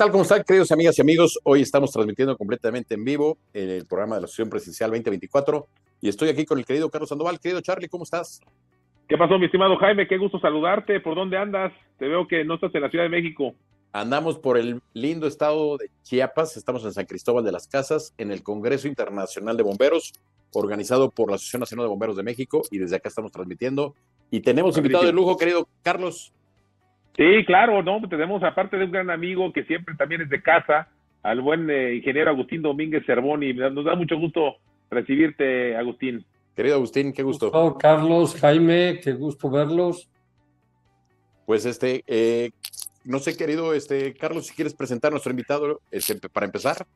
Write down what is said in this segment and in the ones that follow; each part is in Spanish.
tal? ¿Cómo están, queridos amigas y amigos? Hoy estamos transmitiendo completamente en vivo el programa de la Asociación Presidencial 2024 y estoy aquí con el querido Carlos Sandoval. Querido Charlie, ¿cómo estás? ¿Qué pasó, mi estimado Jaime? Qué gusto saludarte. ¿Por dónde andas? Te veo que no estás en la Ciudad de México. Andamos por el lindo estado de Chiapas, estamos en San Cristóbal de las Casas, en el Congreso Internacional de Bomberos, organizado por la Asociación Nacional de Bomberos de México, y desde acá estamos transmitiendo. Y tenemos invitado de lujo, querido Carlos. Sí, claro, no, tenemos aparte de un gran amigo que siempre también es de casa, al buen eh, ingeniero Agustín Domínguez Cervoni. Nos da mucho gusto recibirte, Agustín. Querido Agustín, qué gusto. Carlos, Jaime, qué gusto verlos. Pues este, eh, no sé, querido este, Carlos, si quieres presentar a nuestro invitado este, para empezar.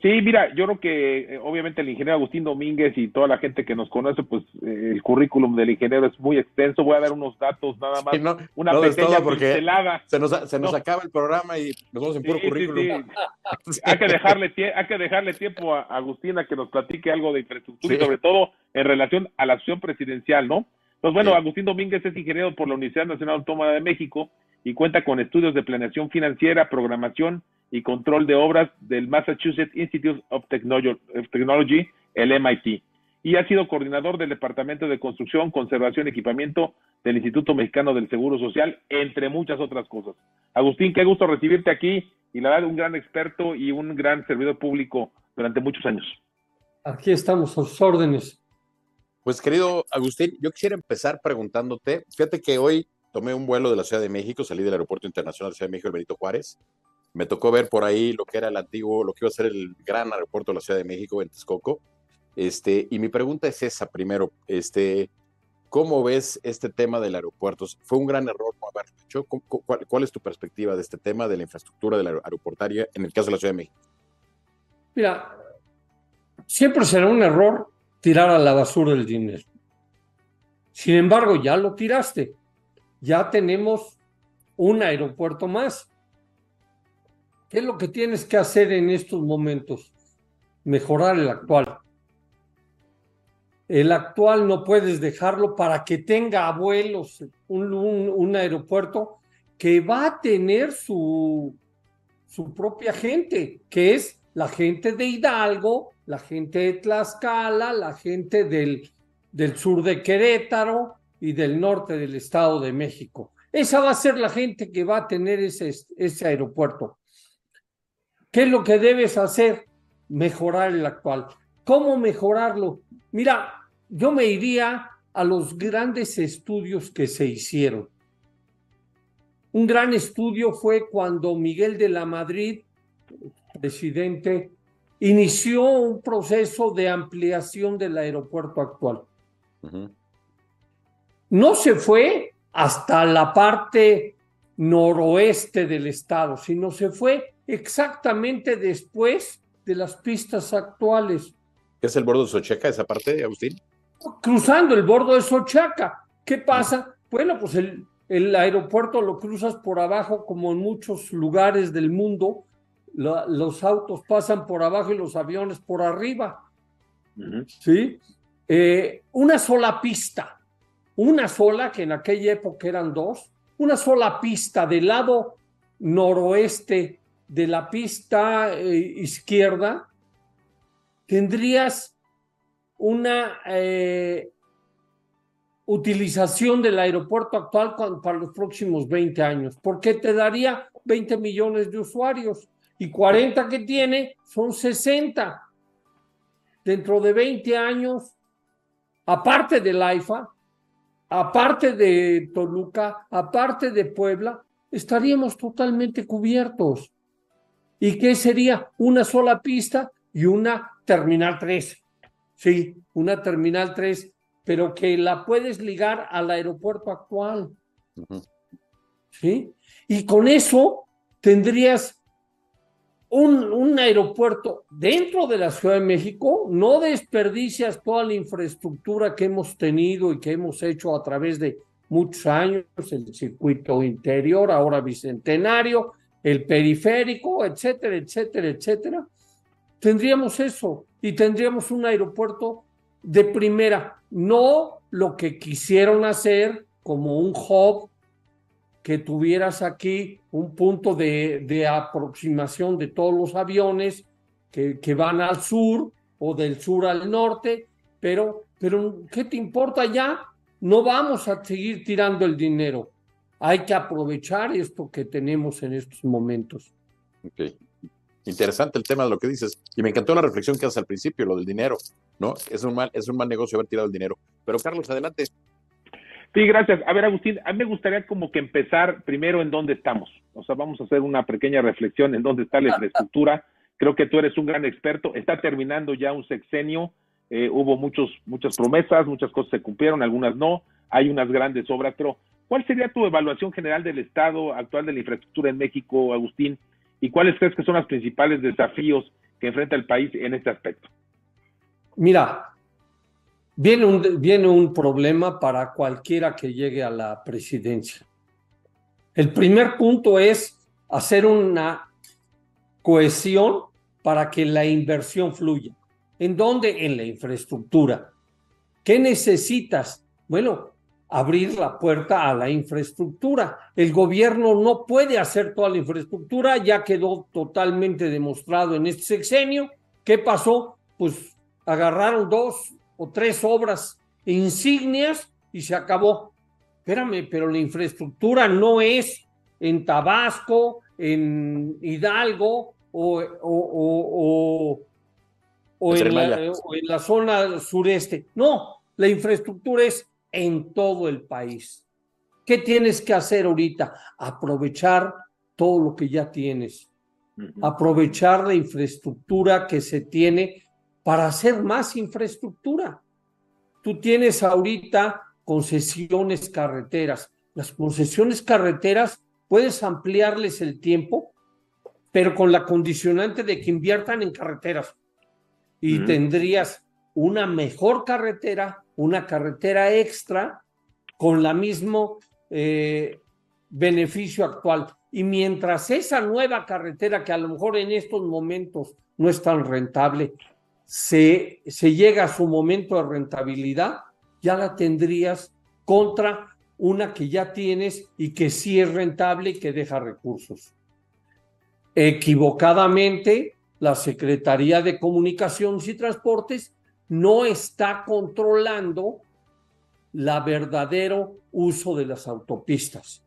Sí, mira, yo creo que eh, obviamente el ingeniero Agustín Domínguez y toda la gente que nos conoce, pues eh, el currículum del ingeniero es muy extenso. Voy a dar unos datos nada más, una pequeña pincelada. Se nos, se nos acaba el programa y nos vamos en puro currículum. hay, que dejarle hay que dejarle tiempo a Agustín a que nos platique algo de infraestructura y sobre todo en relación a la acción presidencial, ¿no? Pues bueno, Agustín Domínguez es ingeniero por la Universidad Nacional Autónoma de México y cuenta con estudios de planeación financiera, programación y control de obras del Massachusetts Institute of Technology, el MIT, y ha sido coordinador del Departamento de Construcción, Conservación y Equipamiento del Instituto Mexicano del Seguro Social, entre muchas otras cosas. Agustín, qué gusto recibirte aquí y la verdad un gran experto y un gran servidor público durante muchos años. Aquí estamos a sus órdenes. Pues querido Agustín, yo quisiera empezar preguntándote, fíjate que hoy tomé un vuelo de la Ciudad de México, salí del Aeropuerto Internacional de Ciudad de México, el Benito Juárez. Me tocó ver por ahí lo que era el antiguo, lo que iba a ser el gran aeropuerto de la Ciudad de México en Texcoco. Este, y mi pregunta es esa primero, este, ¿cómo ves este tema del aeropuerto? ¿Fue un gran error no haberlo hecho? ¿Cuál, ¿Cuál, es tu perspectiva de este tema de la infraestructura de la aeroportaria en el caso de la Ciudad de México? Mira, siempre será un error tirar a la basura el dinero. Sin embargo, ya lo tiraste ya tenemos un aeropuerto más. ¿Qué es lo que tienes que hacer en estos momentos? Mejorar el actual. El actual no puedes dejarlo para que tenga abuelos, un, aeropuerto que va a tener su, su propia gente, que es la gente de Hidalgo, la gente de Tlaxcala, la gente del, del sur de Querétaro, y del norte del Estado de México. Esa va a ser la gente que va a tener ese, ese aeropuerto. ¿Qué es lo que debes hacer? Mejorar el actual. ¿Cómo mejorarlo? Mira, yo me iría a los grandes estudios que se hicieron. Un gran estudio fue cuando Miguel de la Madrid, presidente, inició un proceso de ampliación del aeropuerto actual no se fue hasta la parte noroeste del estado, sino se fue exactamente después de las pistas actuales. ¿Qué es el bordo de Sochaca, esa parte, Agustín? Cruzando el bordo de Sochaca. ¿Qué pasa? Bueno, pues el, el aeropuerto lo cruzas por abajo, como en muchos lugares del mundo. Los autos pasan por abajo y los aviones por arriba. ¿Sí? Eh, una sola pista una sola, que en aquella época eran dos, una sola pista del lado noroeste de la pista eh, izquierda, tendrías una eh, utilización del aeropuerto actual para los próximos 20 años, porque te daría 20 millones de usuarios y 40 que tiene son 60. Dentro de 20 años, aparte del AIFA, aparte de Toluca, aparte de Puebla, estaríamos totalmente cubiertos. ¿Y qué sería? Una sola pista y una terminal 3. Sí, una terminal 3, pero que la puedes ligar al aeropuerto actual. ¿Sí? Y con eso tendrías un, aeropuerto dentro de la Ciudad de México, no desperdicias toda la infraestructura que hemos tenido y que hemos hecho a través de muchos años, el circuito interior, ahora bicentenario, el periférico, etcétera, etcétera, etcétera. Tendríamos eso y tendríamos un aeropuerto de primera, no lo que quisieron hacer como un hub que tuvieras aquí un punto de, de aproximación de todos los aviones que, que, van al sur o del sur al norte, pero, pero ¿qué te importa ya? No vamos a seguir tirando el dinero. Hay que aprovechar esto que tenemos en estos momentos. Okay. Interesante el tema de lo que dices. Y me encantó la reflexión que haces al principio, lo del dinero, ¿no? Es un mal, es un mal negocio haber tirado el dinero. Pero Carlos, adelante. Sí, gracias. A ver, Agustín, a mí me gustaría como que empezar primero en dónde estamos. O sea, vamos a hacer una pequeña reflexión en dónde está la infraestructura. Creo que tú eres un gran experto. Está terminando ya un sexenio. Eh, hubo muchos, muchas promesas, muchas cosas se cumplieron, algunas no. Hay unas grandes obras, pero ¿cuál sería tu evaluación general del estado actual de la infraestructura en México, Agustín? ¿Y cuáles crees que son los principales desafíos que enfrenta el país en este aspecto? Mira, Viene un, viene un problema para cualquiera que llegue a la presidencia. El primer punto es hacer una cohesión para que la inversión fluya. ¿En dónde? En la infraestructura. ¿Qué necesitas? Bueno, abrir la puerta a la infraestructura. El gobierno no puede hacer toda la infraestructura, ya quedó totalmente demostrado en este sexenio. ¿Qué pasó? Pues agarraron dos o tres obras insignias y se acabó. Espérame, pero la infraestructura no es en Tabasco, en Hidalgo o, o, o, en la, o en la zona sureste. No, la infraestructura es en todo el país. ¿Qué tienes que hacer ahorita? Aprovechar todo lo que ya tienes. Aprovechar la infraestructura que se tiene para hacer más infraestructura. Tú tienes ahorita concesiones carreteras. Las concesiones carreteras puedes ampliarles el tiempo, pero con la condicionante de que inviertan en carreteras. Y tendrías una mejor carretera, una carretera extra con la mismo eh, beneficio actual. Y mientras esa nueva carretera, que a lo mejor en estos momentos no es tan rentable, se, se llega a su momento de rentabilidad, ya la tendrías contra una que ya tienes y que sí es rentable y que deja recursos. Equivocadamente, la Secretaría de Comunicaciones y Transportes no está controlando la verdadero uso de las autopistas.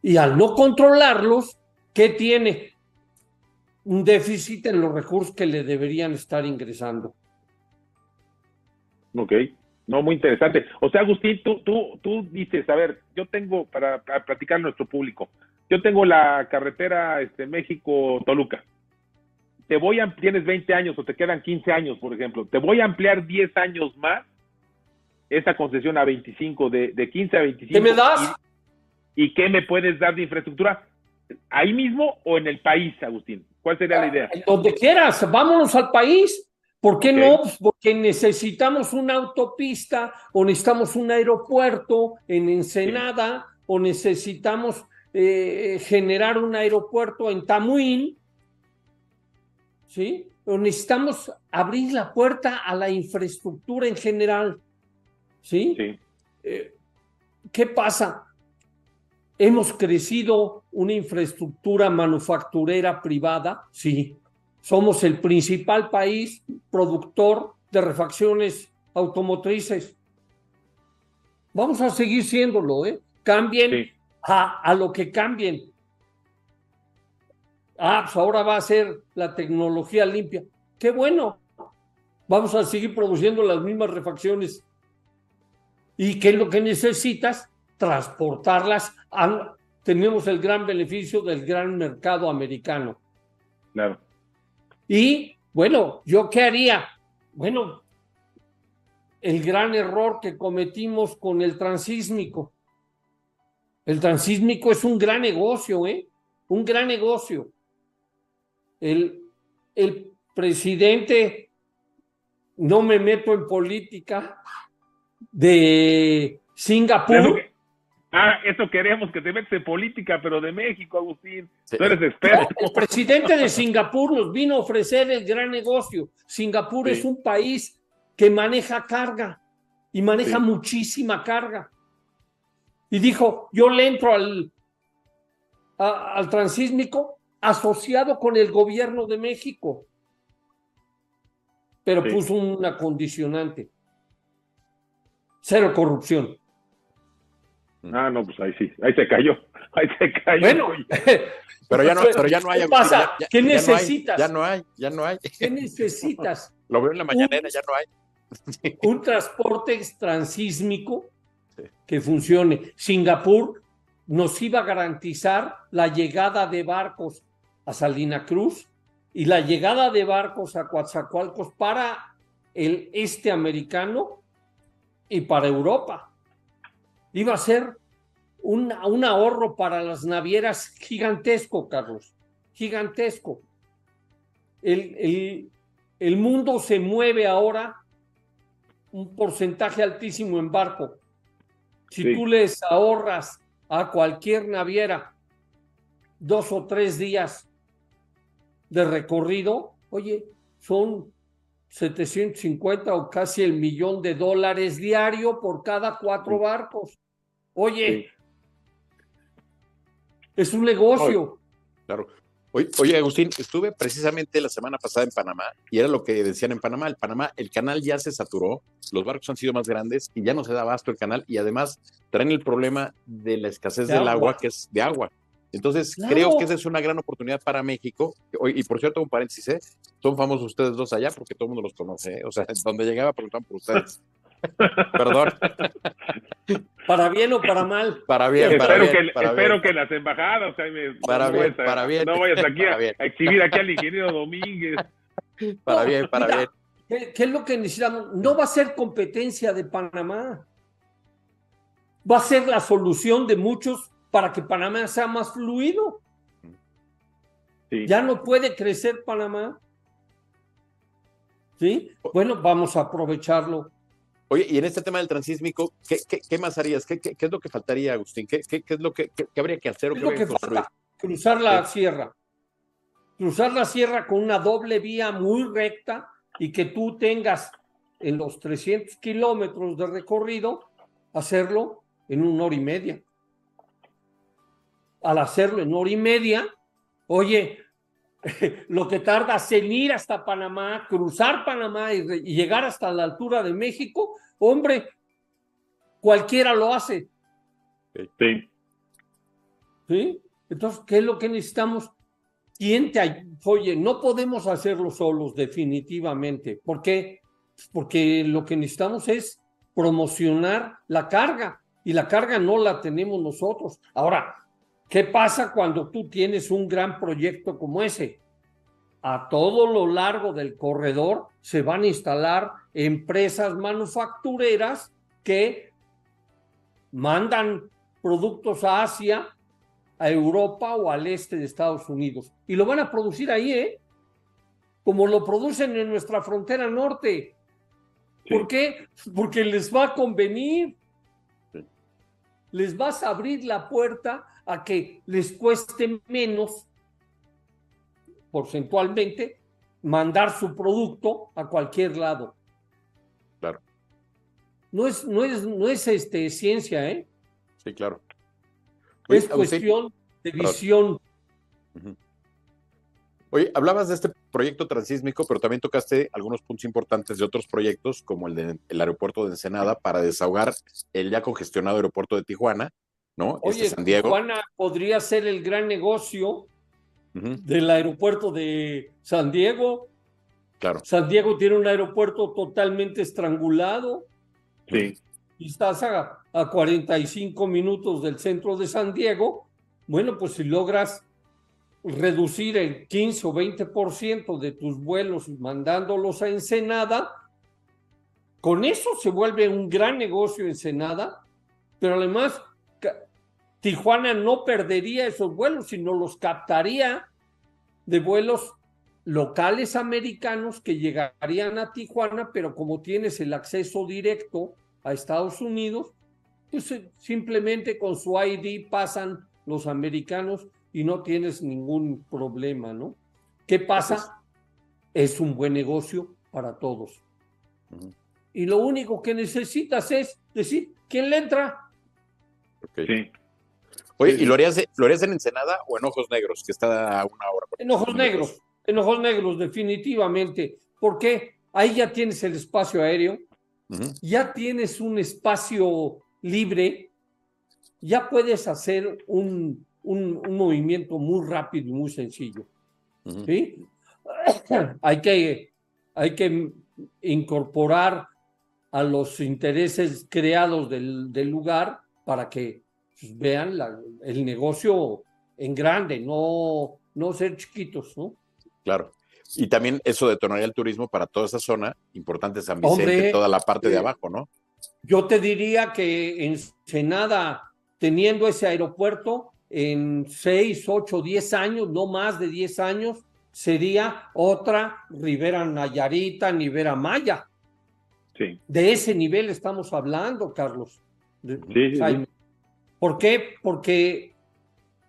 Y al no controlarlos, ¿qué tiene? Un déficit en los recursos que le deberían estar ingresando. Ok, no, muy interesante. O sea, Agustín, tú, tú, tú dices, a ver, yo tengo, para, platicar a nuestro público, yo tengo la carretera este, México-Toluca. Te voy a, tienes 20 años o te quedan 15 años, por ejemplo. Te voy a ampliar 10 años más esa concesión a 25, de, de 15 a 25. ¿Qué me das? ¿Y qué me puedes dar de infraestructura? ¿Ahí mismo o en el país, Agustín? ¿Cuál sería la idea? Donde quieras, vámonos al país. ¿Por qué no? Pues porque necesitamos una autopista o necesitamos un aeropuerto en Ensenada o necesitamos eh, generar un aeropuerto en Tamuín. ¿Sí? O necesitamos abrir la puerta a la infraestructura en general. ¿Sí? sí. Eh, ¿Qué pasa? ¿Hemos crecido una infraestructura manufacturera privada? Sí. Somos el principal país productor de refacciones automotrices. Vamos a seguir siéndolo, ¿eh? Cambien a, a, lo que cambien. Ah, pues ahora va a ser la tecnología limpia. Qué bueno. Vamos a seguir produciendo las mismas refacciones. ¿Y qué es lo que necesitas? Transportarlas, tenemos el gran beneficio del gran mercado americano. Claro. Y bueno, ¿yo qué haría? Bueno, el gran error que cometimos con el transísmico. El transísmico es un gran negocio, ¿eh? Un gran negocio. El, el presidente, no me meto en política, de Singapur. Ah, eso queremos que te metas en política, pero de México, Agustín. Tú eres experto. el presidente de Singapur nos vino a ofrecer el gran negocio. Singapur es un país que maneja carga y maneja muchísima carga. Y dijo, yo le entro al, al transísmico asociado con el gobierno de México. Pero puso una condicionante. Cero corrupción. Ah, no, pues ahí sí, ahí se cayó, ahí se cayó. Bueno, pero ya no, pero ya no hay. ¿Qué pasa? ¿Qué necesitas? Ya no hay, ya no hay. ¿Qué necesitas? Lo veo en la mañanera, ya no hay. un transporte transísmico que funcione. Singapur nos iba a garantizar la llegada de barcos a Salina Cruz y la llegada de barcos a Coatzacoalcos para el este americano y para Europa. Iba a ser un, un ahorro para las navieras gigantesco, Carlos, gigantesco. El, el mundo se mueve ahora un porcentaje altísimo en barco. Si tú les ahorras a cualquier naviera dos o tres días de recorrido, oye, son 750 o casi el millón de dólares diario por cada cuatro barcos. Oye, es un negocio. Claro. Oye, Agustín, estuve precisamente la semana pasada en Panamá y era lo que decían en Panamá. El Panamá, el canal ya se saturó, los barcos han sido más grandes y ya no se da abasto el canal y además traen el problema de la escasez del agua. que es de agua. Entonces, creo que esa es una gran oportunidad para México. Y por cierto, un paréntesis, ¿eh? son famosos ustedes dos allá porque todo el mundo los conoce. ¿eh? O sea, donde llegaba preguntaban por ustedes. Perdón. ¿Para bien o para mal? Para bien, para espero bien. Que, para espero bien. que las embajadas, Jaime, para, no bien, vayas para bien, no vayas aquí a, bien. a, exhibir aquí al ingeniero Domínguez. Para No, bien, para mira, bien. ¿qué, qué es lo que necesitamos? No va a ser competencia de Panamá. Va a ser la solución de muchos para que Panamá sea más fluido. Sí. Ya no puede crecer Panamá. ¿Sí? Bueno, vamos a aprovecharlo. Oye, y en este tema del transísmico, ¿qué, qué, qué más harías? ¿Qué, ¿Qué, qué, es lo que faltaría, Agustín? ¿Qué, es lo que habría que hacer o ¿Qué habría que que construir? falta? Cruzar la Sí. sierra. Cruzar la sierra con una doble vía muy recta y que tú tengas en los 300 kilómetros de recorrido, hacerlo en una hora y media. Al hacerlo en hora y media, oye, lo que tardas en ir hasta Panamá, cruzar Panamá y, llegar hasta la altura de México, hombre, cualquiera lo hace. Sí. ¿Sí? Entonces, ¿qué es lo que necesitamos? ¿Quién te Oye, no podemos hacerlo solos, definitivamente. ¿Por qué? Porque lo que necesitamos es promocionar la carga y la carga no la tenemos nosotros. Ahora, ¿qué pasa cuando tú tienes un gran proyecto como ese? A todo lo largo del corredor se van a instalar empresas manufactureras que mandan productos a Asia, a Europa o al este de Estados Unidos. Y lo van a producir ahí, ¿eh? Como lo producen en nuestra frontera norte. Sí. ¿Por qué? Porque les va a convenir. Sí. Les vas a abrir la puerta a que les cueste menos, porcentualmente, mandar su producto a cualquier lado. Claro. No es, no es, no es este, ciencia, ¿eh? Sí, claro. Oye, es cuestión de visión. Oye, hablabas de este proyecto transísmico, pero también tocaste algunos puntos importantes de otros proyectos, como el del aeropuerto de Ensenada, para desahogar el ya congestionado aeropuerto de Tijuana, ¿no? Oye, este San Diego. Tijuana podría ser el gran negocio del aeropuerto de San Diego. claro, San Diego tiene un aeropuerto totalmente estrangulado Sí. y estás a, a 45 minutos del centro de San Diego. Bueno, pues si logras reducir el 15 o 20% de tus vuelos mandándolos a Ensenada, con eso se vuelve un gran negocio Ensenada, pero además Tijuana no perdería esos vuelos, sino los captaría de vuelos locales americanos que llegarían a Tijuana, pero como tienes el acceso directo a Estados Unidos, pues eh, simplemente con su ID pasan los americanos y no tienes ningún problema, ¿no? ¿Qué pasa? Es un buen negocio para todos. Y lo único que necesitas es decir, ¿quién le entra? Sí. Oye, ¿y lo harías, lo harías en Ensenada o en Ojos Negros, que está a una hora? En Ojos Negros, en Ojos Negros, definitivamente. ¿Por qué? Ahí ya tienes el espacio aéreo, ya tienes un espacio libre, ya puedes hacer un, un, movimiento muy rápido y muy sencillo. ¿sí? hay, que, hay que incorporar a los intereses creados del, del lugar para que pues, vean el negocio en grande, no, no ser chiquitos, ¿no? Claro. Y también eso detonaría el turismo para toda esa zona, importante San Vicente, toda la parte de eh, abajo, ¿no? Yo te diría que en Senada, teniendo ese aeropuerto, en 6, 8, 10 años, no más de 10 años, sería otra Rivera Nayarita, Rivera Maya. Sí. De ese nivel estamos hablando, Carlos. Sí, sí, ¿Por qué? Porque,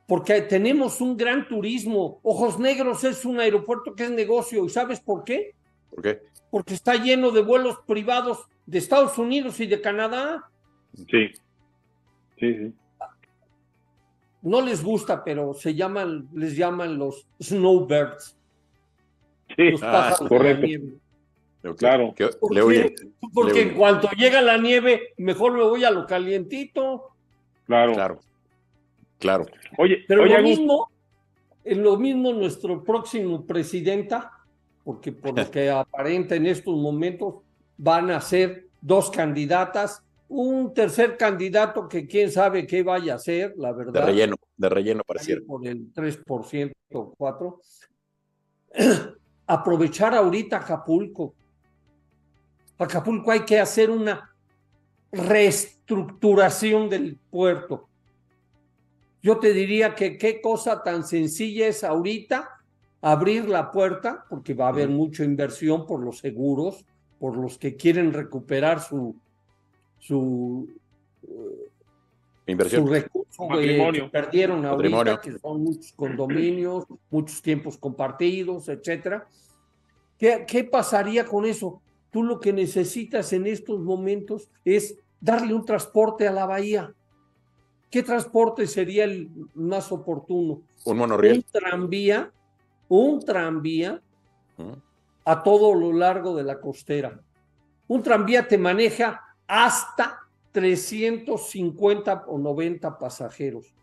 porque tenemos un gran turismo. Ojos Negros es un aeropuerto que es negocio. ¿Y sabes por qué? ¿Por qué? Porque está lleno de vuelos privados de Estados Unidos y de Canadá. Sí. Sí, sí. No les gusta, pero se llaman, les llaman los snowbirds. Sí, los ah, correcto. Claro. Porque en cuanto llega la nieve, mejor me voy a lo calientito. Claro. Claro. Claro. Oye, pero lo mismo, en lo mismo nuestro próximo presidenta, porque por lo que aparenta en estos momentos van a ser dos candidatas, un tercer candidato que quién sabe qué vaya a ser, la verdad. De relleno, de relleno pareciera. Por el 3% o 4%. Aprovechar ahorita Acapulco. Acapulco hay que hacer una reestructuración del puerto. Yo te diría que qué cosa tan sencilla es ahorita abrir la puerta, porque va a haber mucha inversión por los seguros, por los que quieren recuperar su, su, inversión. su recurso que perdieron ahorita, que son muchos condominios, muchos tiempos compartidos, etcétera. ¿Qué, ¿Qué pasaría con eso? Tú lo que necesitas en estos momentos es darle un transporte a la bahía. ¿Qué transporte sería el más oportuno? Un monorriel. Un tranvía, un tranvía a todo lo largo de la costera. Un tranvía te maneja hasta 350 o 90 pasajeros.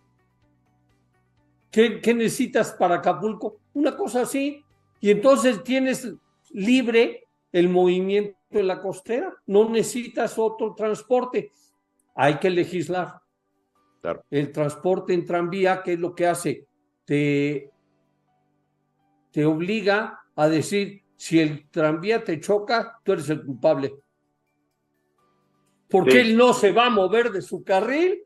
¿Qué, ¿Qué, necesitas para Acapulco? Una cosa así. Y entonces tienes libre el movimiento en la costera. No necesitas otro transporte. Hay que legislar. El transporte en tranvía, ¿qué es lo que hace? Te, te obliga a decir, si el tranvía te choca, tú eres el culpable. Porque él no se va a mover de su carril.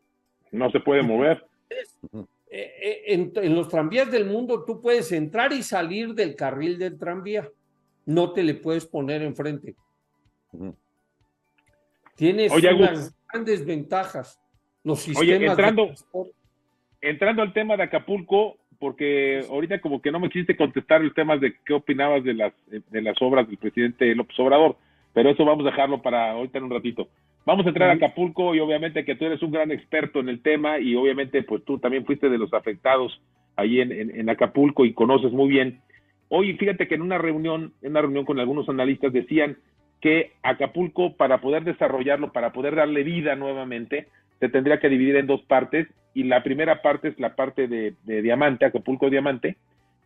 No se puede mover. Eh, eh, en, en, los tranvías del mundo tú puedes entrar y salir del carril del tranvía. No te le puedes poner enfrente. Tienes unas grandes ventajas. Los sistemas Oye, entrando, entrando al tema de Acapulco, porque ahorita como que no me quisiste contestar el tema de qué opinabas de las, de las obras del presidente López Obrador, pero eso vamos a dejarlo para ahorita en un ratito. Vamos a entrar a Acapulco y obviamente que tú eres un gran experto en el tema y obviamente pues tú también fuiste de los afectados ahí en, en Acapulco y conoces muy bien. Hoy fíjate que en una reunión, en una reunión con algunos analistas decían que Acapulco, para poder desarrollarlo, para poder darle vida nuevamente, se tendría que dividir en dos partes y la primera parte es la parte de, Diamante, Acapulco Diamante,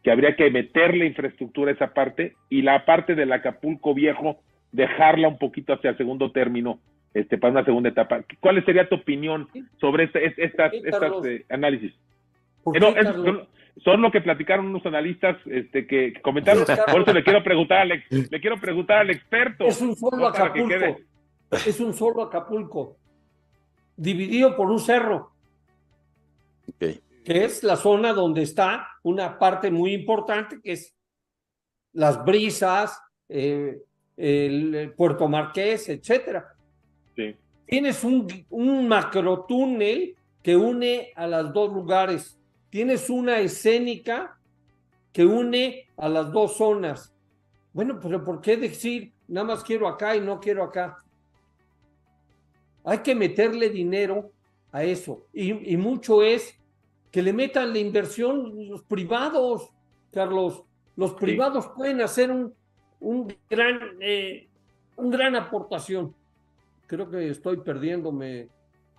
que habría que meterle infraestructura a esa parte y la parte del Acapulco Viejo dejarla un poquito hacia el segundo término este, para una segunda etapa. ¿Cuál sería tu opinión sobre este, estas, estas eh, análisis? Son lo que platicaron unos analistas este, que, comentaron. Por eso le quiero preguntar al, le quiero preguntar al experto. Es un solo Acapulco. Es un solo Acapulco. Dividido por un cerro. Que es la zona donde está una parte muy importante, que es las brisas, eh, el, Puerto Marqués, etcétera. Tienes un, un macrotúnel que une a los dos lugares tienes una escénica que une a las dos zonas. Bueno, pero ¿por qué decir nada más quiero acá y no quiero acá? Hay que meterle dinero a eso. Y, mucho es que le metan la inversión los privados, Carlos. Los privados pueden hacer un, un gran, eh, un gran aportación. Creo que estoy perdiéndome.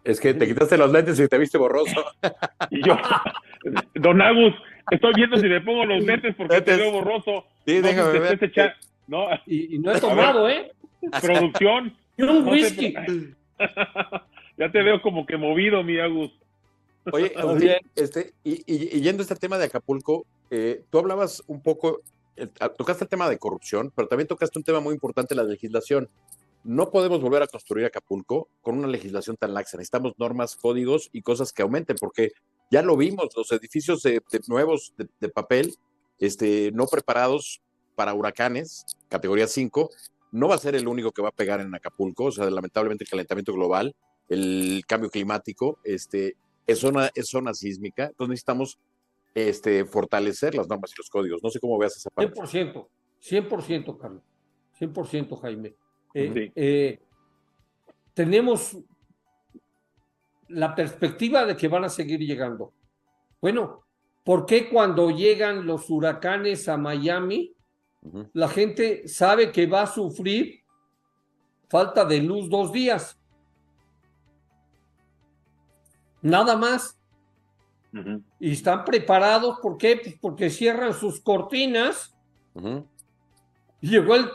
Es que te quitaste los lentes y te viste borroso. y yo, don Agus, estoy viendo si le pongo los lentes porque te veo borroso. Sí, déjame ver. ¿no? Y, no he tomado, ¿eh? Producción. Y un whisky. ya te veo como que movido, mi Agus. Oye, este, y, y, yendo a este tema de Acapulco, eh, tú hablabas un poco, tocaste el tema de corrupción, pero también tocaste un tema muy importante, la legislación. No podemos volver a construir Acapulco con una legislación tan laxa. Necesitamos normas, códigos y cosas que aumenten, porque ya lo vimos, los edificios de, nuevos de, papel, este, no preparados para huracanes, categoría 5, no va a ser el único que va a pegar en Acapulco, o sea, lamentablemente el calentamiento global, el cambio climático, este, es zona, es zona sísmica, entonces necesitamos este, fortalecer las normas y los códigos. No sé cómo veas esa parte. 100%, 100%, Carlos, 100%, Jaime. Eh, eh, tenemos la perspectiva de que van a seguir llegando. Bueno, ¿por qué cuando llegan los huracanes a Miami, la gente sabe que va a sufrir falta de luz dos días? Nada más. Y están preparados, ¿por qué? Pues porque cierran sus cortinas. Llegó el,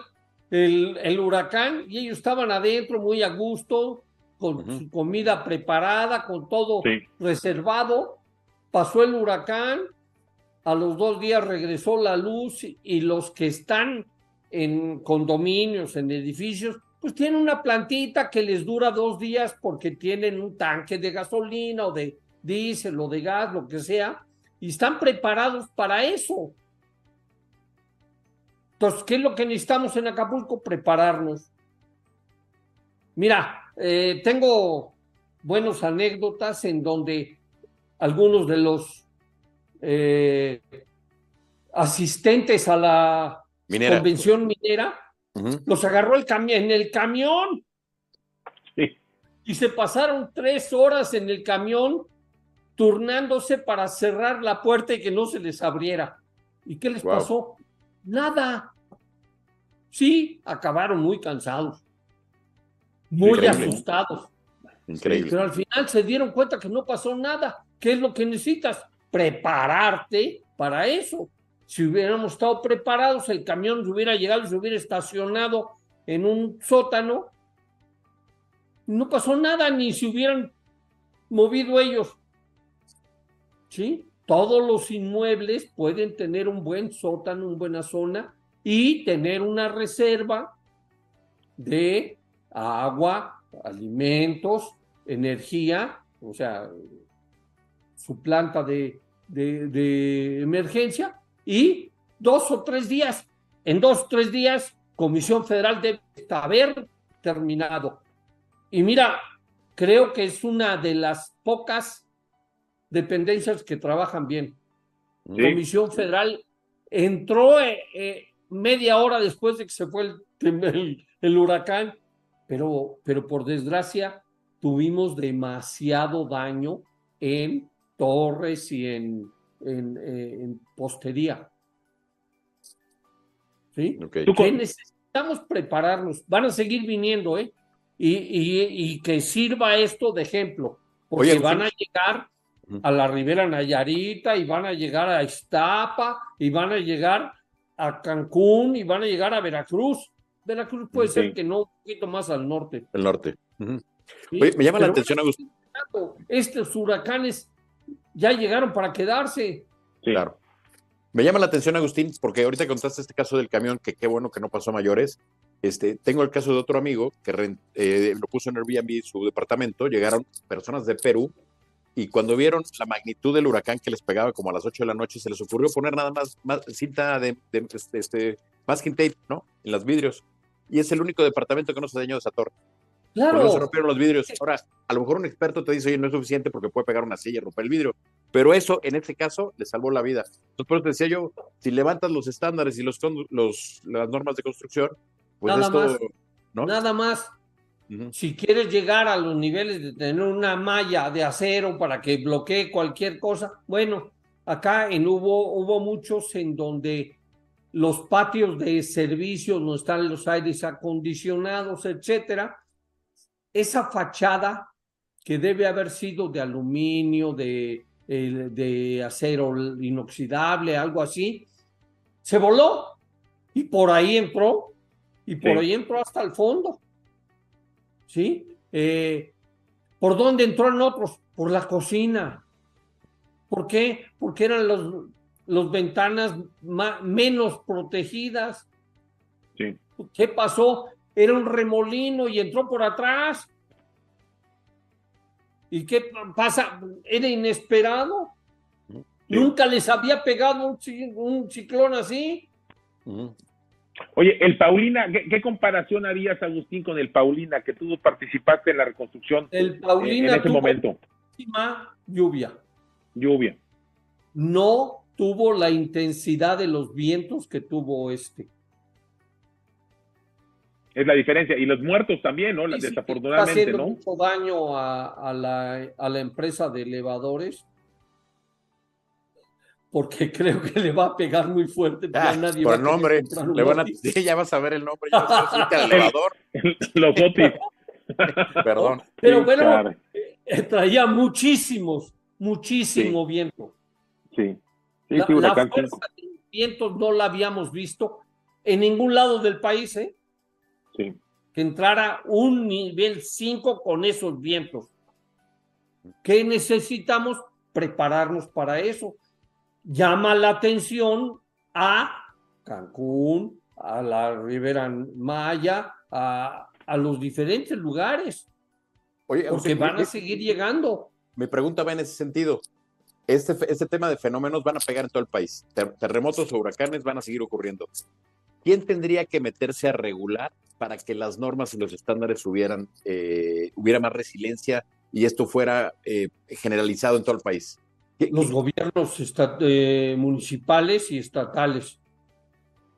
el, huracán y ellos estaban adentro muy a gusto, con su comida preparada, con todo reservado. Pasó el huracán, a los dos días regresó la luz y los que están en condominios, en edificios, pues tienen una plantita que les dura dos días porque tienen un tanque de gasolina o de diésel o de gas, lo que sea, y están preparados para eso. Entonces, ¿qué es lo que necesitamos en Acapulco? Prepararnos. Mira, eh, tengo buenas anécdotas en donde algunos de los eh, asistentes a la convención minera los agarró el en el camión y se pasaron tres horas en el camión turnándose para cerrar la puerta y que no se les abriera. ¿Y qué les pasó? Nada. Sí, acabaron muy cansados muy asustados. Increíble. Pero al final se dieron cuenta que no pasó nada. ¿Qué es lo que necesitas? Prepararte para eso. Si hubiéramos estado preparados, el camión se hubiera llegado y se hubiera estacionado en un sótano. No pasó nada, ni se hubieran movido ellos. ¿Sí? Todos los inmuebles pueden tener un buen sótano, una buena zona y tener una reserva de agua, alimentos, energía, o sea, su planta de, emergencia y dos o tres días, en dos o tres días, Comisión Federal debe haber terminado. Y mira, creo que es una de las pocas dependencias que trabajan bien. Comisión Federal entró eh, eh, media hora después de que se fue el huracán pero, pero por desgracia tuvimos demasiado daño en torres y en, en, eh, postería. ¿Sí? necesitamos prepararnos. Van a seguir viniendo, ¿eh? Y, y, que sirva esto de ejemplo, porque van a llegar a la Ribera Nayarita y van a llegar a Iztapa y van a llegar a Cancún y van a llegar a Veracruz. Veracruz puede ser que no, un poquito más al norte. El norte. Oye, me llama la atención, Agustín. Estos huracanes ya llegaron para quedarse. Claro. Me llama la atención, Agustín, porque ahorita contaste este caso del camión, que qué bueno que no pasó a mayores. Este, tengo el caso de otro amigo que eh, lo puso en Airbnb su departamento. Llegaron personas de Perú y cuando vieron la magnitud del huracán que les pegaba como a las 8 de la noche, se les ocurrió poner nada más, más cinta de, este, este, masking tape, ¿no? En los vidrios y es el único departamento que no se dañó de esa torre. Claro. no se rompieron los vidrios. Ahora, a lo mejor un experto te dice, oye, no es suficiente porque puede pegar una silla y romper el vidrio. Pero eso, en este caso, le salvó la vida. Entonces, por eso te decía yo, si levantas los estándares y los, los las normas de construcción, pues Nada esto, más. ¿no? Nada más. Si quieres llegar a los niveles de tener una malla de acero para que bloquee cualquier cosa, bueno, acá en hubo, hubo muchos en donde los patios de servicio no están los aires acondicionados, etcétera. Esa fachada que debe haber sido de aluminio, de, de acero inoxidable, algo así, se voló y por ahí entró, y por ahí entró hasta el fondo. ¿Sí? Eh, ¿Por dónde entró en otros? Por la cocina. ¿Por qué? Porque eran los, los ventanas menos protegidas. Sí. ¿Qué pasó? Era un remolino y entró por atrás. ¿Y qué pasa? Era inesperado. Nunca les había pegado un, ciclón así. Oye, el Paulina, ¿qué, comparación harías, Agustín, con el Paulina, que tú participaste en la reconstrucción el Paulina en ese momento? Lluvia. Lluvia. No tuvo la intensidad de los vientos que tuvo este. Es la diferencia. Y los muertos también, ¿no? Desafortunadamente, está ¿no? mucho daño a, la, a la empresa de elevadores porque creo que le va a pegar muy fuerte. Ah, nadie por el nombre, le van a, sí, ya vas a ver el nombre. El elevador. Los Otis. Perdón. Pero bueno, eh, traía muchísimos, muchísimo viento. Sí. Sí, la, la fuerza de vientos no la habíamos visto en ningún lado del país, ¿eh? Sí. Que entrara un nivel 5 con esos vientos. ¿Qué necesitamos? Prepararnos para eso llama la atención a Cancún, a la Ribera Maya, a, los diferentes lugares. Oye, porque van a seguir llegando. Mi pregunta va en ese sentido. Este, este tema de fenómenos van a pegar en todo el país. Terremotos o huracanes van a seguir ocurriendo. ¿Quién tendría que meterse a regular para que las normas y los estándares hubieran, eh, hubiera más resiliencia y esto fuera eh, generalizado en todo el país? Los gobiernos eh, municipales y estatales.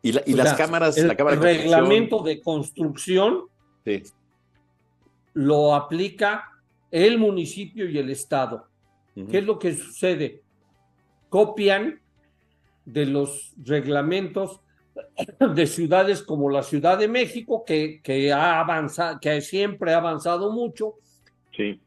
Y, las cámaras, el, la cámara el reglamento de construcción lo aplica el municipio y el estado. ¿Qué es lo que sucede? Copian de los reglamentos de ciudades como la Ciudad de México, que, que ha avanzado, que siempre ha avanzado mucho. Sí.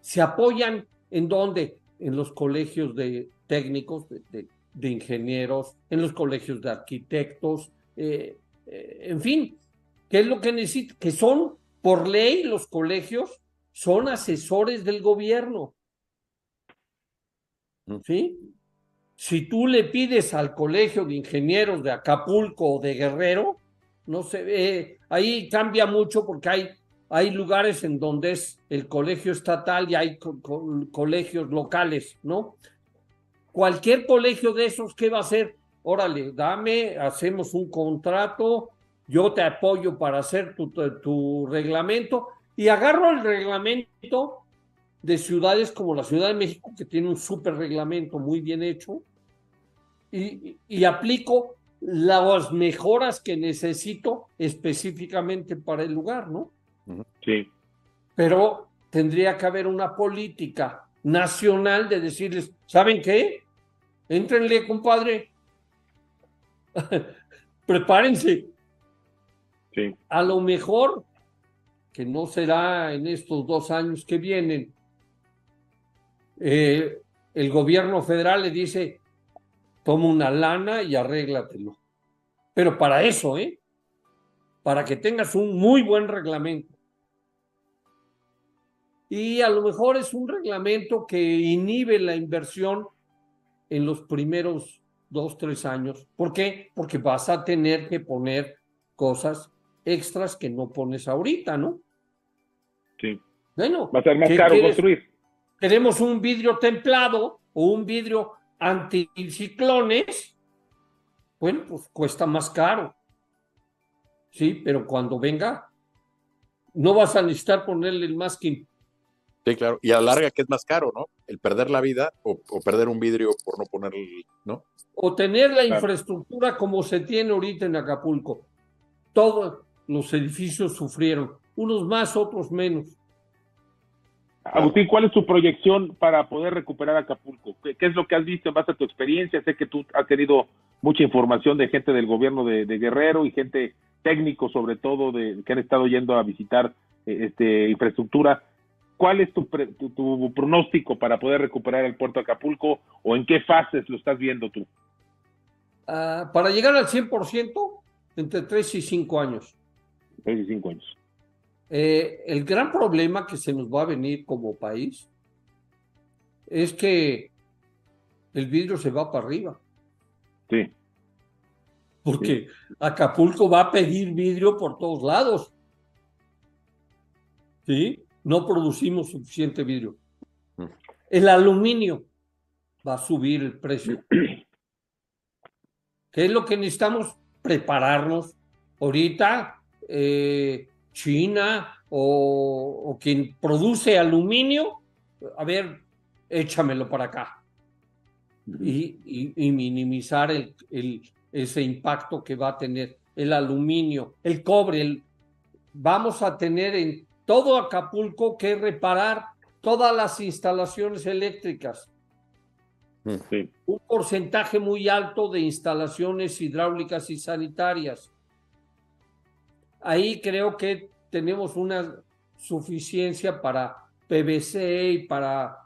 Se apoyan en donde en los colegios de técnicos, de, ingenieros, en los colegios de arquitectos, eh, eh, en fin, ¿qué es lo que necesita? Que son, por ley, los colegios son asesores del gobierno. Mm. ¿Sí? Si tú le pides al colegio de ingenieros de Acapulco o de Guerrero, no se ve, ahí cambia mucho porque hay hay lugares en donde es el colegio estatal y hay colegios locales, ¿no? Cualquier colegio de esos, ¿qué va a hacer? Órale, dame, hacemos un contrato, yo te apoyo para hacer tu, reglamento y agarro el reglamento de ciudades como la Ciudad de México, que tiene un súper reglamento muy bien hecho, y, y, aplico las mejoras que necesito específicamente para el lugar, ¿no? Sí. Pero tendría que haber una política nacional de decirles, ¿saben qué? Éntrenle, compadre. Prepárense. Sí. A lo mejor, que no será en estos dos años que vienen, eh, el gobierno federal le dice, toma una lana y arréglatelo. Pero para eso, ¿eh? Para que tengas un muy buen reglamento y a lo mejor es un reglamento que inhibe la inversión en los primeros dos, tres años. ¿Por qué? Porque vas a tener que poner cosas extras que no pones ahorita, ¿no? Sí. Bueno. Va a ser más caro construir. Queremos un vidrio templado o un vidrio anticiclones. Bueno, pues cuesta más caro. Sí, pero cuando venga, no vas a necesitar ponerle el masking Sí, claro. Y a la larga, ¿qué es más caro, no? El perder la vida o, perder un vidrio por no poner, ¿no? O tener la infraestructura como se tiene ahorita en Acapulco. Todos los edificios sufrieron. unos más, otros menos. Agustín, ¿cuál es tu proyección para poder recuperar Acapulco? ¿Qué, es lo que has visto en base a tu experiencia? Sé que tú has tenido mucha información de gente del gobierno de, Guerrero y gente técnico, sobre todo, de, que han estado yendo a visitar eh, este infraestructura. ¿Cuál es tu, tu, pronóstico para poder recuperar el puerto Acapulco o en qué fases lo estás viendo tú? Ah, para llegar al 100%, entre 3 y 5 años. 3 y 5 años. Eh, el gran problema que se nos va a venir como país es que el vidrio se va para arriba. Sí. Porque Acapulco va a pedir vidrio por todos lados. ¿Sí? No producimos suficiente vidrio. Mm. El aluminio va a subir el precio. ¿Qué es lo que necesitamos? Prepararnos. Ahorita eh, China o, quien produce aluminio, a ver, échamelo para acá. Y, minimizar el, ese impacto que va a tener el aluminio, el cobre. vamos a tener en todo Acapulco que reparar todas las instalaciones eléctricas. Un porcentaje muy alto de instalaciones hidráulicas y sanitarias ahí creo que tenemos una suficiencia para PVC y para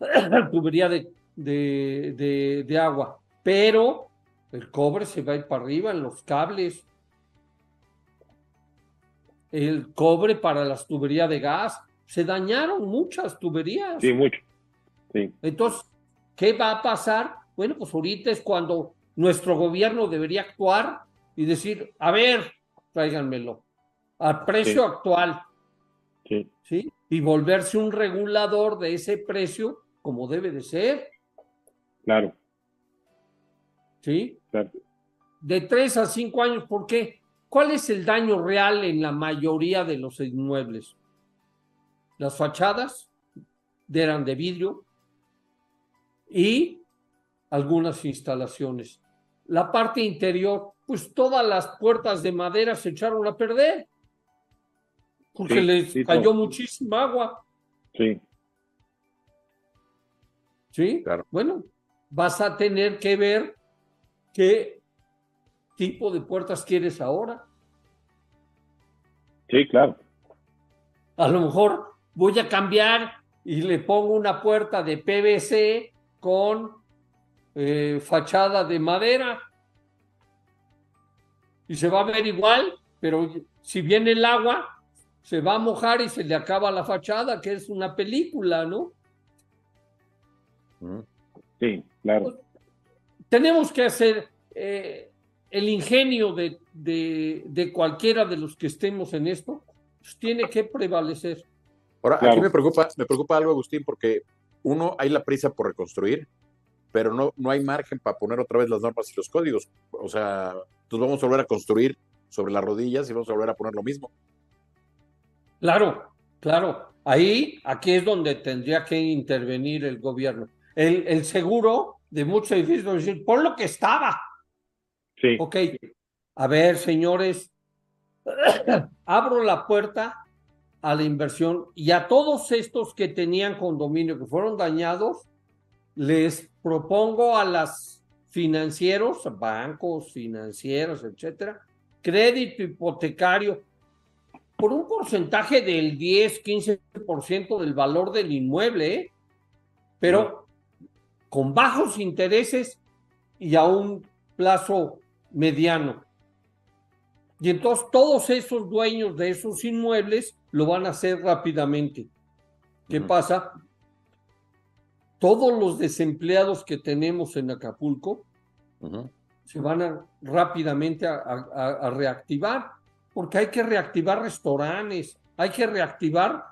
tubería de, de, agua, pero el cobre se va a ir para arriba en los cables. El cobre para las tuberías de gas. Se dañaron muchas tuberías. Sí, mucho. Sí. Entonces, ¿qué va a pasar? Bueno, pues ahorita es cuando nuestro gobierno debería actuar y decir, a ver, tráiganmelo al precio actual. Sí. sí. Y volverse un regulador de ese precio como debe de ser. Claro. ¿Sí? De tres a cinco años, ¿por qué? ¿Cuál es el daño real en la mayoría de los inmuebles? Las fachadas eran de vidrio y algunas instalaciones. La parte interior pues todas las puertas de madera se echaron a perder. Porque les cayó muchísima agua. Sí. Sí, claro. Bueno, vas a tener que ver qué tipo de puertas quieres ahora. Sí, claro. A lo mejor voy a cambiar y le pongo una puerta de PVC con eh, fachada de madera y se va a ver igual, pero si viene el agua, se va a mojar y se le acaba la fachada, que es una película, ¿no? Sí, claro. Pues, tenemos que hacer eh, el ingenio de, de, cualquiera de los que estemos en esto, pues, tiene que prevalecer. Ahora, aquí me preocupa, me preocupa algo, Agustín, porque uno, hay la prisa por reconstruir, pero no, no hay margen para poner otra vez las normas y los códigos. O sea, entonces vamos a volver a construir sobre las rodillas y vamos a volver a poner lo mismo. Claro, claro. Ahí, aquí es donde tendría que intervenir el gobierno. El, el seguro de muchos edificios, decir, por lo que estaba. Sí. Ok. A ver, señores, abro la puerta a la inversión y a todos estos que tenían condominio que fueron dañados, les propongo a las financieros, bancos, financieros, etcétera, crédito hipotecario, por un porcentaje del 10, 15% del valor del inmueble, ¿eh? pero con bajos intereses y a un plazo mediano. Y entonces todos esos dueños de esos inmuebles lo van a hacer rápidamente. ¿Qué pasa? todos los desempleados que tenemos en Acapulco se van a, rápidamente a, reactivar, porque hay que reactivar restaurantes, hay que reactivar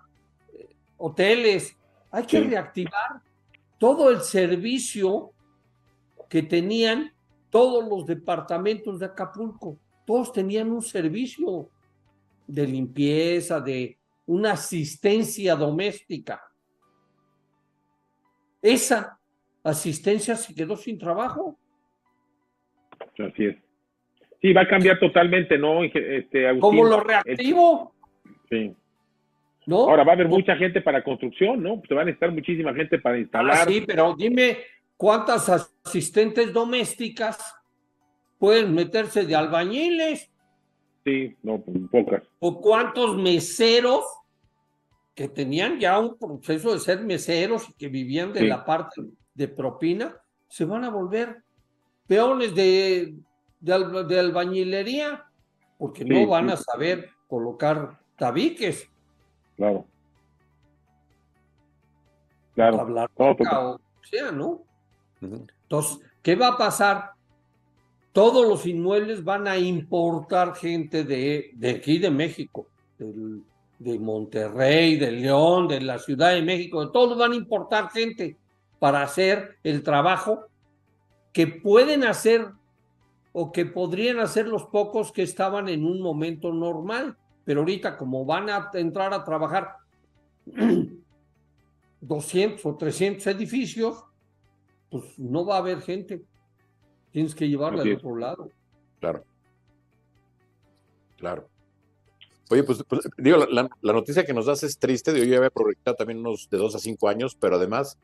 eh, hoteles, hay que reactivar todo el servicio que tenían todos los departamentos de Acapulco. Todos tenían un servicio de limpieza, de una asistencia doméstica. Esa asistencia se quedó sin trabajo. Así es. Sí, va a cambiar totalmente, ¿no? Este, ¿Cómo lo reactivo? Sí. ¿No? Ahora va a haber mucha gente para construcción, ¿no? Se va a necesitar muchísima gente para instalar. Ah, sí, pero dime cuántas asistentes domésticas pueden meterse de albañiles. Sí, no, pues, pocas. O cuántos meseros que tenían ya un proceso de ser meseros y que vivían de la parte de propina, se van a volver peones de, de, albañilería, porque no van a saber colocar tabiques. Claro. Claro. Hablar o sea, ¿no? Entonces, ¿qué va a pasar? Todos los inmuebles van a importar gente de, aquí de México, de Monterrey, de León, de la Ciudad de México, de todos van a importar gente para hacer el trabajo que pueden hacer o que podrían hacer los pocos que estaban en un momento normal. Pero ahorita como van a entrar a trabajar 200 o 300 edificios, pues no va a haber gente. Tienes que llevarla al otro lado. Claro. Claro. Oye, pues, pues digo, la, noticia que nos das es triste. Yo ya había proyectado también unos de dos a cinco años, pero además,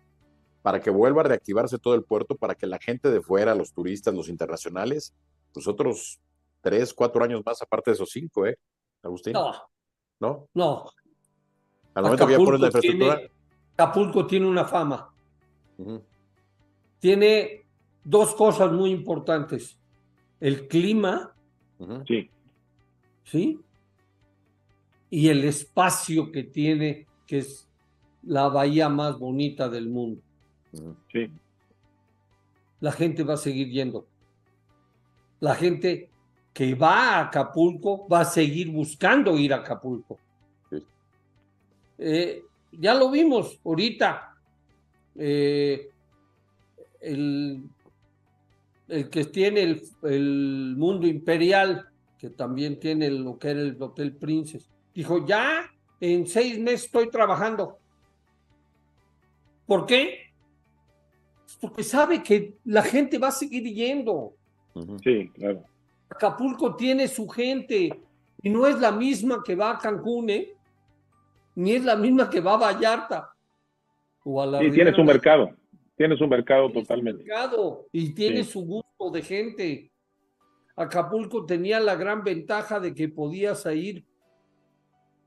para que vuelva a reactivarse todo el puerto, para que la gente de fuera, los turistas, los internacionales, pues otros tres, cuatro años más, aparte de esos cinco, ¿eh, Agustín? No. ¿No? No. Al momento que ya pones la infraestructura. Tiene, Acapulco tiene una fama. Tiene dos cosas muy importantes. El clima. Sí. ¿Sí? y el espacio que tiene, que es la bahía más bonita del mundo. Sí. La gente va a seguir yendo. La gente que va a Acapulco va a seguir buscando ir a Acapulco. Eh, ya lo vimos ahorita. Eh, el, el, que tiene el, el, mundo imperial, que también tiene lo que era el Hotel Princess, Dijo, ya en seis meses estoy trabajando. ¿Por qué? Porque sabe que la gente va a seguir yendo. Sí, claro. Acapulco tiene su gente y no es la misma que va a Cancún, ¿eh? ni es la misma que va a Vallarta. O sí, tiene su mercado, tiene su mercado totalmente. mercado y tiene su gusto de gente. Acapulco tenía la gran ventaja de que podías ir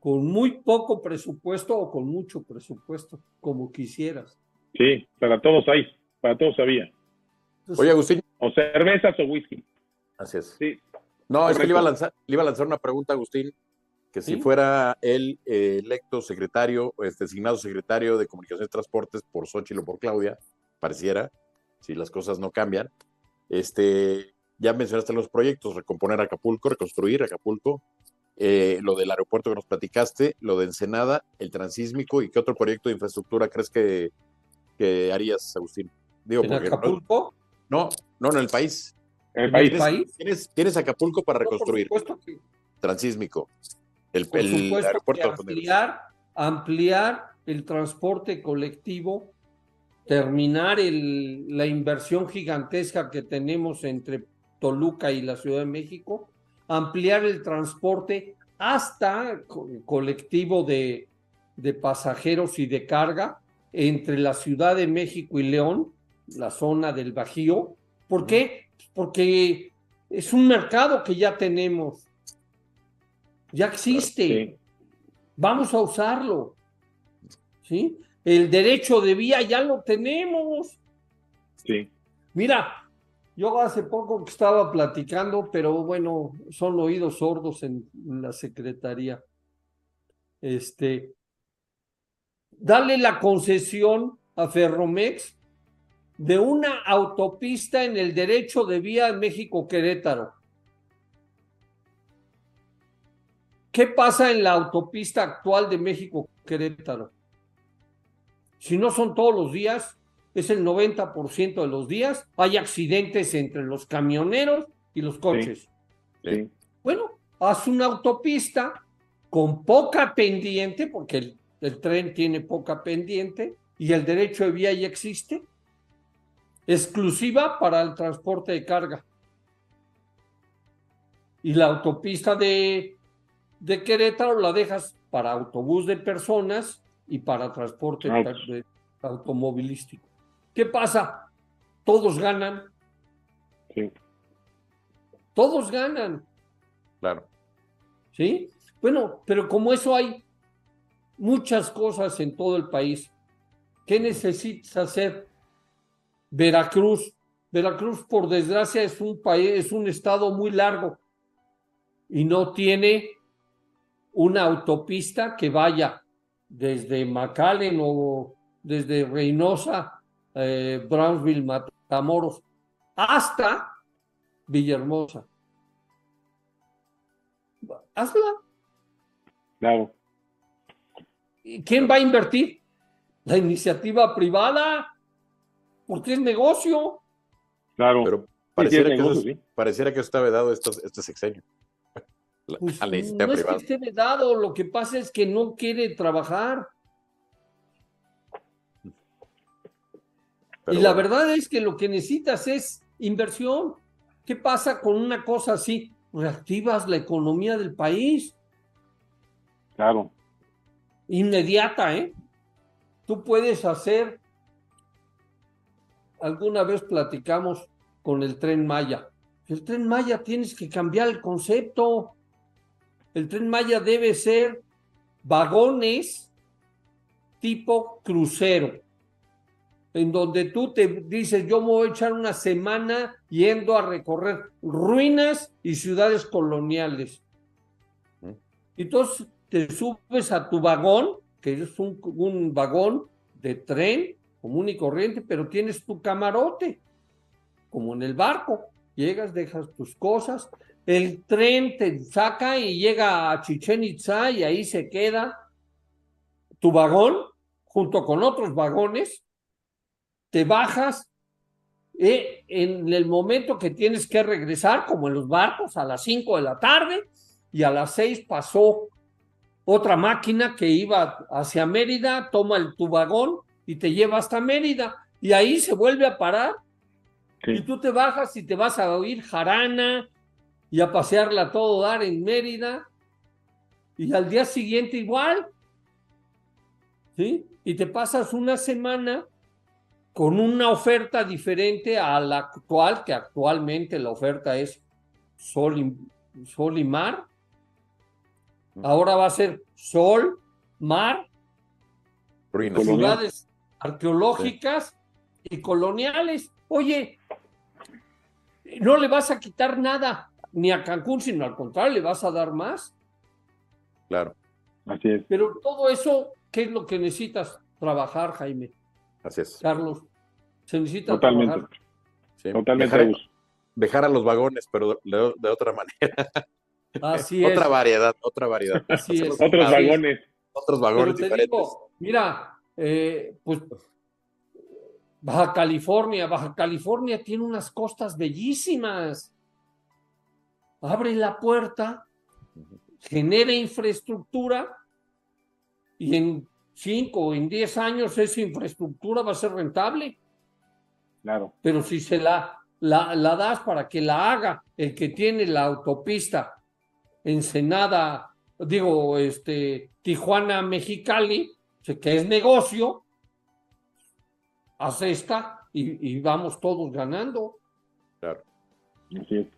con muy poco presupuesto o con mucho presupuesto, como quisieras. Sí, para todos hay, para todos había. Oye, Agustín. O cervezas o whisky. Así es. Sí. No, es que le iba, a lanzar, le iba a lanzar una pregunta, Agustín, que si fuera él eh, electo secretario, este, designado secretario de Comunicaciones y Transportes por Xochitl o por Claudia, pareciera, si las cosas no cambian, este, ya mencionaste los proyectos, recomponer Acapulco, reconstruir Acapulco, eh, lo del aeropuerto que nos platicaste, lo de Ensenada, el transísmico y qué otro proyecto de infraestructura crees que, que harías, Agustín? Digo, ¿En Acapulco? No, no, en el país. ¿En el país? ¿Tienes, ¿Tienes, Acapulco para reconstruir. Transísmico. El, aeropuerto. ampliar, ampliar el transporte colectivo, terminar el, la inversión gigantesca que tenemos entre Toluca y la Ciudad de México ampliar el transporte hasta colectivo de, de pasajeros y de carga entre la Ciudad de México y León, la zona del Bajío. ¿Por qué? Porque es un mercado que ya tenemos, ya existe, vamos a usarlo. ¿Sí? El derecho de vía ya lo tenemos. Sí. Mira, yo hace poco que estaba platicando, pero bueno, son oídos sordos en, la secretaría. Este, dale la concesión a Ferromex de una autopista en el derecho de vía México-Querétaro. ¿Qué pasa en la autopista actual de México-Querétaro? Si no son todos los días, es el 90% de los días, hay accidentes entre los camioneros y los coches. Bueno, haz una autopista con poca pendiente, porque el, el, tren tiene poca pendiente y el derecho de vía ya existe, exclusiva para el transporte de carga. Y la autopista de, de Querétaro la dejas para autobús de personas y para transporte de- automovilístico. ¿Qué pasa? Todos ganan, Sí. todos ganan, Claro. ¿sí? Bueno, pero como eso hay muchas cosas en todo el país, ¿qué necesitas hacer? Veracruz. Veracruz, por desgracia, es un país, es un estado muy largo y no tiene una autopista que vaya desde McAllen o desde Reynosa, eh, Brownsville, Matamoros, hasta Villahermosa. Hazla. Claro. ¿Y ¿Quién va a invertir? La iniciativa privada, porque es negocio. Claro. Pero pareciera, que, eso negocio, sí. pareciera que eso está vedado este, este sexenio. Pues, a la no iniciativa es que privada. esté vedado, lo que pasa es que no quiere trabajar. Pero y la bueno, verdad es que lo que necesitas es inversión. ¿Qué pasa con una cosa así? Reactivas la economía del país Claro. inmediata, ¿eh? Tú puedes hacer, alguna vez platicamos con el tren Maya. El tren Maya tienes que cambiar el concepto. El tren Maya debe ser vagones tipo crucero, en donde tú te dices, yo me voy a echar una semana yendo a recorrer ruinas y ciudades coloniales. Entonces te subes a tu vagón, que es un, un vagón de tren común y corriente, pero tienes tu camarote, como en el barco. Llegas, dejas tus cosas, el tren te saca y llega a Chichen Itza y ahí se queda tu vagón junto con otros vagones. Te bajas eh, en el momento que tienes que regresar, como en los barcos, a las 5 de la tarde, y a las 6 pasó otra máquina que iba hacia Mérida, toma el, tu vagón y te lleva hasta Mérida, y ahí se vuelve a parar, y tú te bajas y te vas a oír jarana y a pasearla a todo dar en Mérida, y al día siguiente igual, ¿sí? Y te pasas una semana con una oferta diferente a la actual, que actualmente la oferta es sol y, sol y mar. Ahora va a ser sol, mar, ruinas. Ciudades arqueológicas y coloniales. Oye, no le vas a quitar nada ni a Cancún, sino al contrario, le vas a dar más. Claro, Así es. Pero todo eso, ¿qué es lo que necesitas? Trabajar, Jaime, así es. Carlos. Se necesita Totalmente. trabajar. Sí. Totalmente. Dejar, a los vagones, pero de, de otra manera. Así es. otra variedad, otra variedad. Así es. Otros Así es. vagones. Otros Pero vagones te diferentes. digo, mira, eh, pues Baja California, Baja California tiene unas costas bellísimas. Abre la puerta, genera infraestructura y en cinco o en diez años esa infraestructura va a ser rentable. Claro. Pero si se la, la, la das para que la haga el que tiene la autopista Ensenada, digo, este, Tijuana, Mexicali, que es negocio, hace esta y, y vamos todos ganando. Claro. Así es.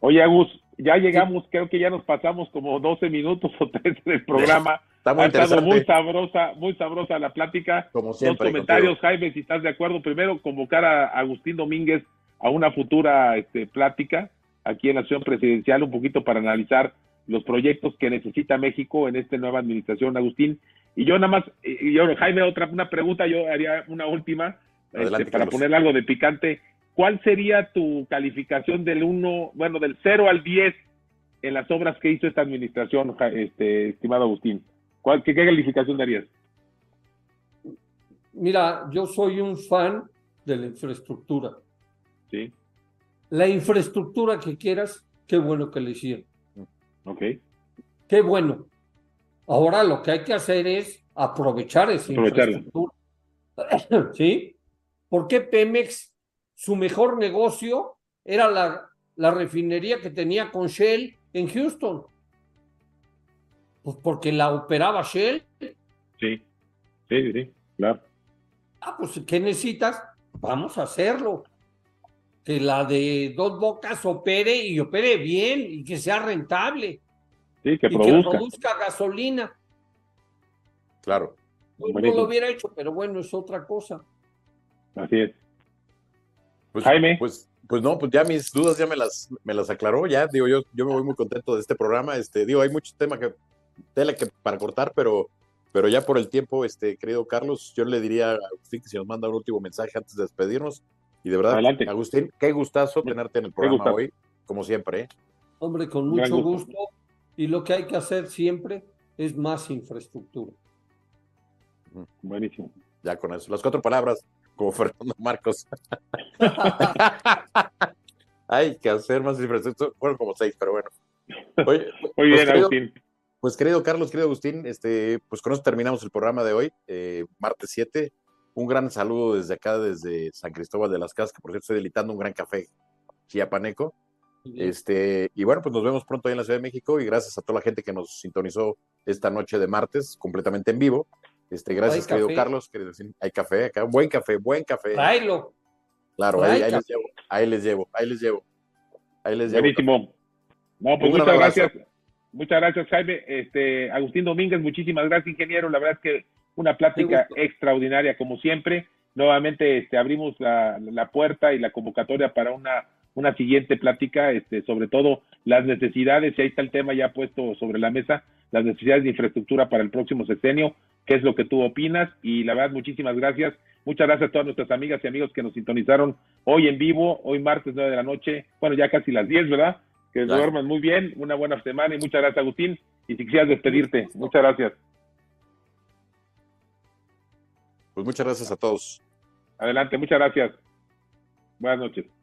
Oye, Agus, ya llegamos, creo que ya nos pasamos como 12 minutos o 13 del programa. Está muy ha estado muy sabrosa, muy sabrosa la plática. Como Dos siempre. comentarios, contigo. Jaime, si estás de acuerdo. Primero, convocar a Agustín Domínguez a una futura este, plática aquí en la sesión presidencial, un poquito para analizar los proyectos que necesita México en esta nueva administración, Agustín. Y yo nada más, y yo, Jaime, otra una pregunta, yo haría una última, Adelante, este, para Carlos. ponerle algo de picante. ¿Cuál sería tu calificación del 1, bueno, del 0 al 10 en las obras que hizo esta administración, este, estimado Agustín? ¿Cuál, qué, ¿Qué calificación darías? Mira, yo soy un fan de la infraestructura. Sí, La infraestructura que quieras, qué bueno que le hicieron. ok. Qué bueno. Ahora lo que hay que hacer es aprovechar esa infraestructura. ¿Sí? ¿Por qué Pemex, su mejor negocio era la, la refinería que tenía con Shell en Houston? Pues porque la operaba Shell. Sí, sí, sí, claro. Ah, pues ¿qué necesitas? Vamos a hacerlo. Que la de dos bocas opere y opere bien y que sea rentable. Sí, que y produzca. que produzca gasolina. Claro. Yo no lo hubiera hecho, pero bueno, es otra cosa. Así es. Pues, Jaime. Pues, pues no, pues ya mis dudas ya me las, me las aclaró, ya, digo, yo, yo me voy muy contento de este programa, este, digo, hay mucho tema que, tela que para cortar, pero, pero ya por el tiempo, este, querido Carlos, yo le diría a Agustín que si nos manda un último mensaje antes de despedirnos, y de verdad, Adelante. Agustín, qué gustazo tenerte en el programa hoy, como siempre, ¿eh? Hombre, con mucho gusto. gusto. Y lo que hay que hacer siempre es más infraestructura. Buenísimo. ya con eso, las cuatro palabras, como Fernando Marcos. hay que hacer más infraestructura, fueron como seis, pero bueno. Oye, Muy pues, bien, querido- Agustín. Pues querido Carlos, querido Agustín, este, pues con eso terminamos el programa de hoy, eh, martes 7. Un gran saludo desde acá, desde San Cristóbal de las Casas, que por cierto estoy delitando un gran café chiapaneco. Este, y bueno, pues nos vemos pronto ahí en la Ciudad de México y gracias a toda la gente que nos sintonizó esta noche de martes, completamente en vivo. Este, gracias, querido café. Carlos. querido Agustín. hay café acá, buen café, buen café. Tráelo. Claro, ahí, ahí les llevo, ahí les llevo, ahí les llevo. Ahí les llevo. Buenísimo. No, pues Un muchas abrazo. gracias. Muchas gracias, Jaime. Este, Agustín Domínguez, muchísimas gracias, ingeniero. La verdad es que una plática extraordinaria, como siempre. Nuevamente este, abrimos la, la puerta y la convocatoria para una, una siguiente plática, este, sobre todo las necesidades, y ahí está el tema ya puesto sobre la mesa, las necesidades de infraestructura para el próximo sexenio, qué es lo que tú opinas, y la verdad, muchísimas gracias. Muchas gracias a todas nuestras amigas y amigos que nos sintonizaron hoy en vivo, hoy martes 9 de la noche, bueno, ya casi las 10, ¿verdad? Que Ya. duerman muy bien, una buena semana y muchas gracias, Agustín. Y si quisieras despedirte, muchas gracias. Pues muchas gracias a todos. Adelante, muchas gracias. Buenas noches.